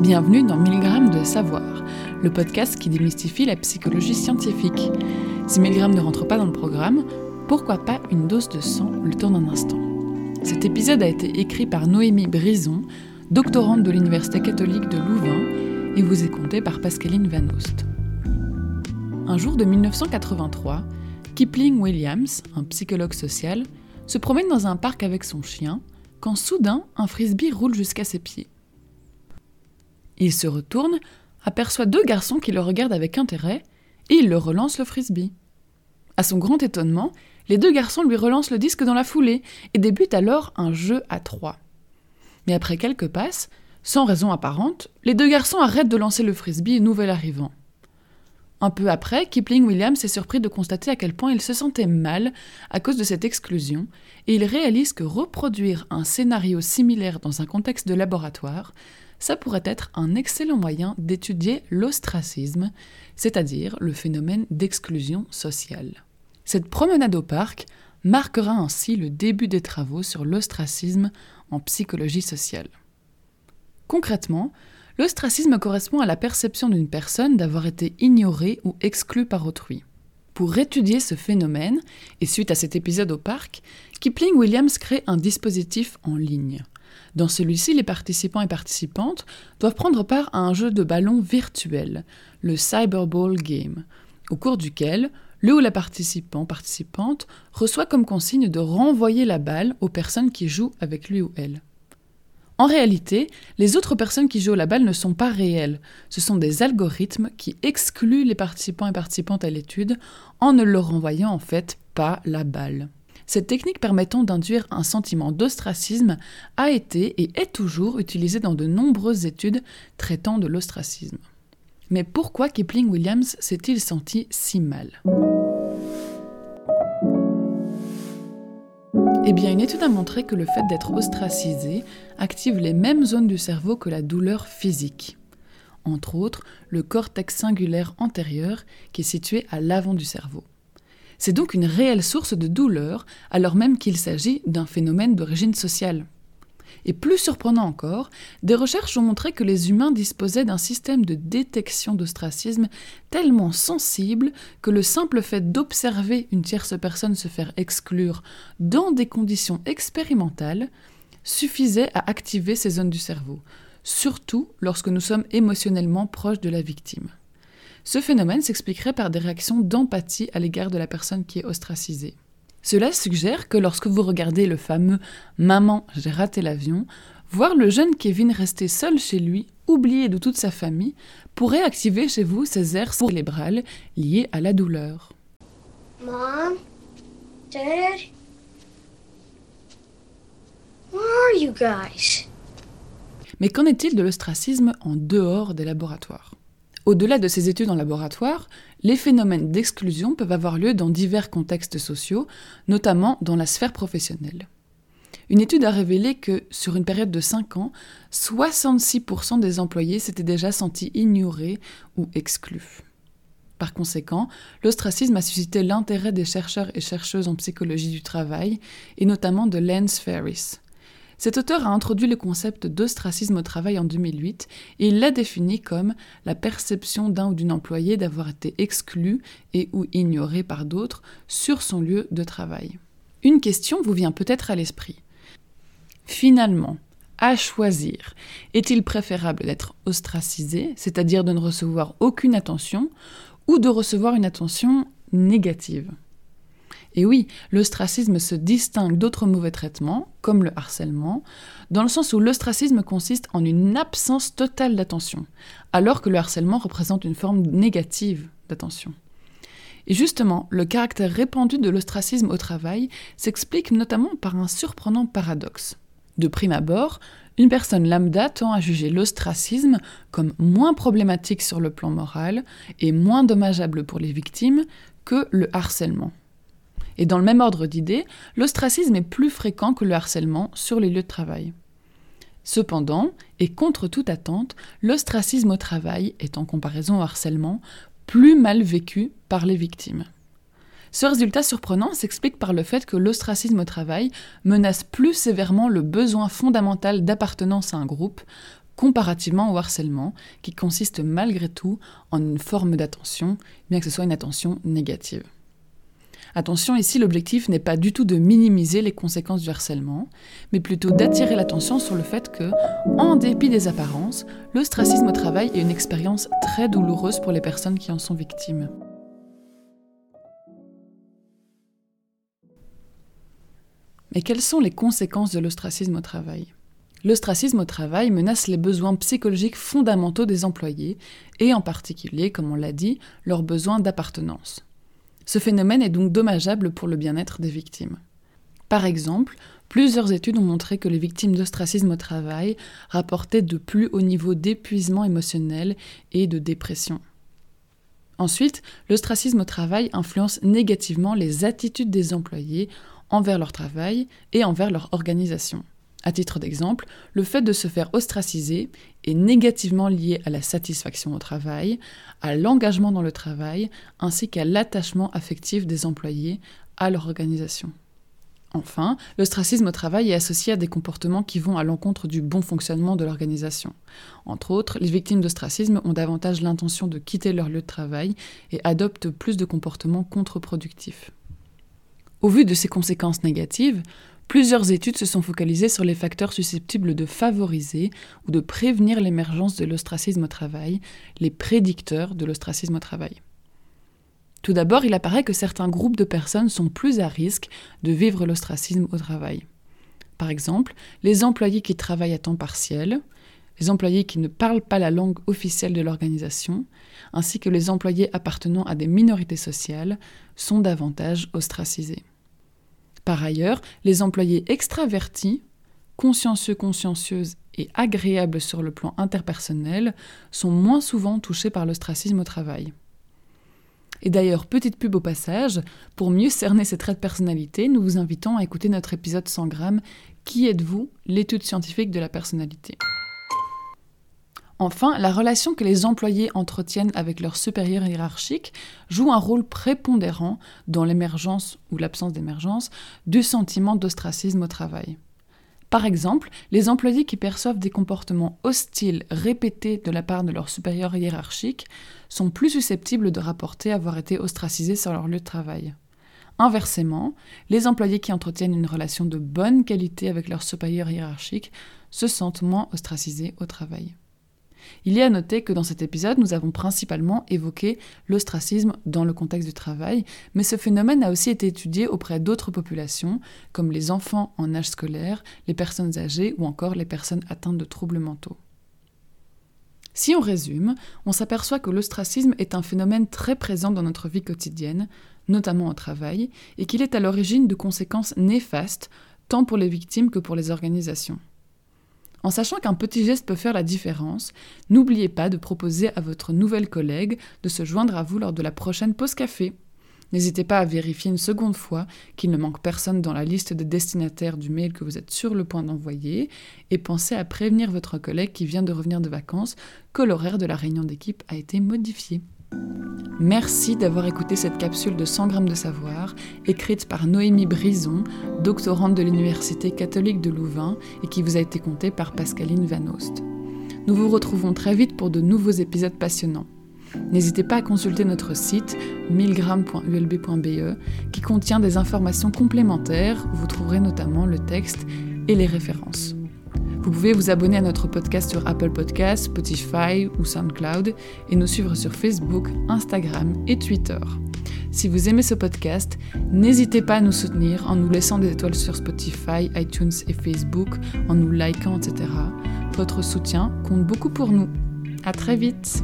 Bienvenue dans 1000 grammes de savoir, le podcast qui démystifie la psychologie scientifique. Si 1000 grammes ne rentre pas dans le programme, pourquoi pas une dose de sang le temps d'un instant? Cet épisode a été écrit par Noémie Brison, doctorante de l'Université catholique de Louvain, et vous est conté par Pascaline Van Oost. Un jour de 1983, Kipling Williams, un psychologue social, se promène dans un parc avec son chien quand soudain un frisbee roule jusqu'à ses pieds. Il se retourne, aperçoit deux garçons qui le regardent avec intérêt, et il leur relance le frisbee. À son grand étonnement, les deux garçons lui relancent le disque dans la foulée et débutent alors un jeu à trois. Mais après quelques passes, sans raison apparente, les deux garçons arrêtent de lancer le frisbee nouvel arrivant. Un peu après, Kipling Williams est surpris de constater à quel point il se sentait mal à cause de cette exclusion, et il réalise que reproduire un scénario similaire dans un contexte de laboratoire, ça pourrait être un excellent moyen d'étudier l'ostracisme, c'est-à-dire le phénomène d'exclusion sociale. Cette promenade au parc marquera ainsi le début des travaux sur l'ostracisme en psychologie sociale. Concrètement, L'ostracisme correspond à la perception d'une personne d'avoir été ignorée ou exclue par autrui. Pour étudier ce phénomène, et suite à cet épisode au parc, Kipling Williams crée un dispositif en ligne. Dans celui-ci, les participants et participantes doivent prendre part à un jeu de ballon virtuel, le Cyberball Game, au cours duquel le ou la participant participante reçoit comme consigne de renvoyer la balle aux personnes qui jouent avec lui ou elle. En réalité, les autres personnes qui jouent à la balle ne sont pas réelles. Ce sont des algorithmes qui excluent les participants et participantes à l'étude en ne leur renvoyant en fait pas la balle. Cette technique permettant d'induire un sentiment d'ostracisme a été et est toujours utilisée dans de nombreuses études traitant de l'ostracisme. Mais pourquoi Kipling Williams s'est-il senti si mal? Eh bien, une étude a montré que le fait d'être ostracisé active les mêmes zones du cerveau que la douleur physique. Entre autres, le cortex singulaire antérieur qui est situé à l'avant du cerveau. C'est donc une réelle source de douleur alors même qu'il s'agit d'un phénomène d'origine sociale. Et plus surprenant encore, des recherches ont montré que les humains disposaient d'un système de détection d'ostracisme tellement sensible que le simple fait d'observer une tierce personne se faire exclure dans des conditions expérimentales suffisait à activer ces zones du cerveau, surtout lorsque nous sommes émotionnellement proches de la victime. Ce phénomène s'expliquerait par des réactions d'empathie à l'égard de la personne qui est ostracisée. Cela suggère que lorsque vous regardez le fameux Maman, j'ai raté l'avion, voir le jeune Kevin rester seul chez lui, oublié de toute sa famille, pourrait activer chez vous ces aires cérébrales liées à la douleur. Mom, Dad, where are you guys? Mais qu'en est-il de l'ostracisme en dehors des laboratoires? Au-delà de ces études en laboratoire, les phénomènes d'exclusion peuvent avoir lieu dans divers contextes sociaux, notamment dans la sphère professionnelle. Une étude a révélé que, sur une période de 5 ans, 66% des employés s'étaient déjà sentis ignorés ou exclus. Par conséquent, l'ostracisme a suscité l'intérêt des chercheurs et chercheuses en psychologie du travail, et notamment de Lance Ferris. Cet auteur a introduit le concept d'ostracisme au travail en 2008 et il l'a défini comme la perception d'un ou d'une employée d'avoir été exclu et ou ignoré par d'autres sur son lieu de travail. Une question vous vient peut-être à l'esprit. Finalement, à choisir, est-il préférable d'être ostracisé, c'est-à-dire de ne recevoir aucune attention, ou de recevoir une attention négative? Et oui, l'ostracisme se distingue d'autres mauvais traitements, comme le harcèlement, dans le sens où l'ostracisme consiste en une absence totale d'attention, alors que le harcèlement représente une forme négative d'attention. Et justement, le caractère répandu de l'ostracisme au travail s'explique notamment par un surprenant paradoxe. De prime abord, une personne lambda tend à juger l'ostracisme comme moins problématique sur le plan moral et moins dommageable pour les victimes que le harcèlement. Et dans le même ordre d'idées, l'ostracisme est plus fréquent que le harcèlement sur les lieux de travail. Cependant, et contre toute attente, l'ostracisme au travail est en comparaison au harcèlement plus mal vécu par les victimes. Ce résultat surprenant s'explique par le fait que l'ostracisme au travail menace plus sévèrement le besoin fondamental d'appartenance à un groupe, comparativement au harcèlement, qui consiste malgré tout en une forme d'attention, bien que ce soit une attention négative. Attention, ici l'objectif n'est pas du tout de minimiser les conséquences du harcèlement, mais plutôt d'attirer l'attention sur le fait que, en dépit des apparences, l'ostracisme au travail est une expérience très douloureuse pour les personnes qui en sont victimes. Mais quelles sont les conséquences de l'ostracisme au travail? L'ostracisme au travail menace les besoins psychologiques fondamentaux des employés, et en particulier, comme on l'a dit, leurs besoins d'appartenance. Ce phénomène est donc dommageable pour le bien-être des victimes. Par exemple, plusieurs études ont montré que les victimes d'ostracisme au travail rapportaient de plus hauts niveaux d'épuisement émotionnel et de dépression. Ensuite, l'ostracisme au travail influence négativement les attitudes des employés envers leur travail et envers leur organisation. À titre d'exemple, le fait de se faire ostraciser est négativement lié à la satisfaction au travail, à l'engagement dans le travail, ainsi qu'à l'attachement affectif des employés à leur organisation. Enfin, l'ostracisme au travail est associé à des comportements qui vont à l'encontre du bon fonctionnement de l'organisation. Entre autres, les victimes d'ostracisme ont davantage l'intention de quitter leur lieu de travail et adoptent plus de comportements contre-productifs. Au vu de ces conséquences négatives, Plusieurs études se sont focalisées sur les facteurs susceptibles de favoriser ou de prévenir l'émergence de l'ostracisme au travail, les prédicteurs de l'ostracisme au travail. Tout d'abord, il apparaît que certains groupes de personnes sont plus à risque de vivre l'ostracisme au travail. Par exemple, les employés qui travaillent à temps partiel, les employés qui ne parlent pas la langue officielle de l'organisation, ainsi que les employés appartenant à des minorités sociales, sont davantage ostracisés. Par ailleurs, les employés extravertis, consciencieux, consciencieuses et agréables sur le plan interpersonnel sont moins souvent touchés par l'ostracisme au travail. Et d'ailleurs, petite pub au passage, pour mieux cerner ces traits de personnalité, nous vous invitons à écouter notre épisode 100 grammes Qui êtes-vous? L'étude scientifique de la personnalité. Enfin, la relation que les employés entretiennent avec leurs supérieurs hiérarchiques joue un rôle prépondérant dans l'émergence ou l'absence d'émergence du sentiment d'ostracisme au travail. Par exemple, les employés qui perçoivent des comportements hostiles répétés de la part de leurs supérieurs hiérarchiques sont plus susceptibles de rapporter avoir été ostracisés sur leur lieu de travail. Inversement, les employés qui entretiennent une relation de bonne qualité avec leurs supérieurs hiérarchiques se sentent moins ostracisés au travail. Il est à noter que dans cet épisode, nous avons principalement évoqué l'ostracisme dans le contexte du travail, mais ce phénomène a aussi été étudié auprès d'autres populations, comme les enfants en âge scolaire, les personnes âgées ou encore les personnes atteintes de troubles mentaux. Si on résume, on s'aperçoit que l'ostracisme est un phénomène très présent dans notre vie quotidienne, notamment au travail, et qu'il est à l'origine de conséquences néfastes tant pour les victimes que pour les organisations. En sachant qu'un petit geste peut faire la différence, n'oubliez pas de proposer à votre nouvelle collègue de se joindre à vous lors de la prochaine pause café. N'hésitez pas à vérifier une seconde fois qu'il ne manque personne dans la liste de destinataires du mail que vous êtes sur le point d'envoyer et pensez à prévenir votre collègue qui vient de revenir de vacances que l'horaire de la réunion d'équipe a été modifié. Merci d'avoir écouté cette capsule de 100 grammes de savoir, écrite par Noémie Brison, doctorante de l'Université catholique de Louvain et qui vous a été contée par Pascaline Van Oost. Nous vous retrouvons très vite pour de nouveaux épisodes passionnants. N'hésitez pas à consulter notre site 1000g.ulb.be qui contient des informations complémentaires vous trouverez notamment le texte et les références. Vous pouvez vous abonner à notre podcast sur Apple Podcasts, Spotify ou SoundCloud et nous suivre sur Facebook, Instagram et Twitter. Si vous aimez ce podcast, n'hésitez pas à nous soutenir en nous laissant des étoiles sur Spotify, iTunes et Facebook, en nous likant, etc. Votre soutien compte beaucoup pour nous. À très vite!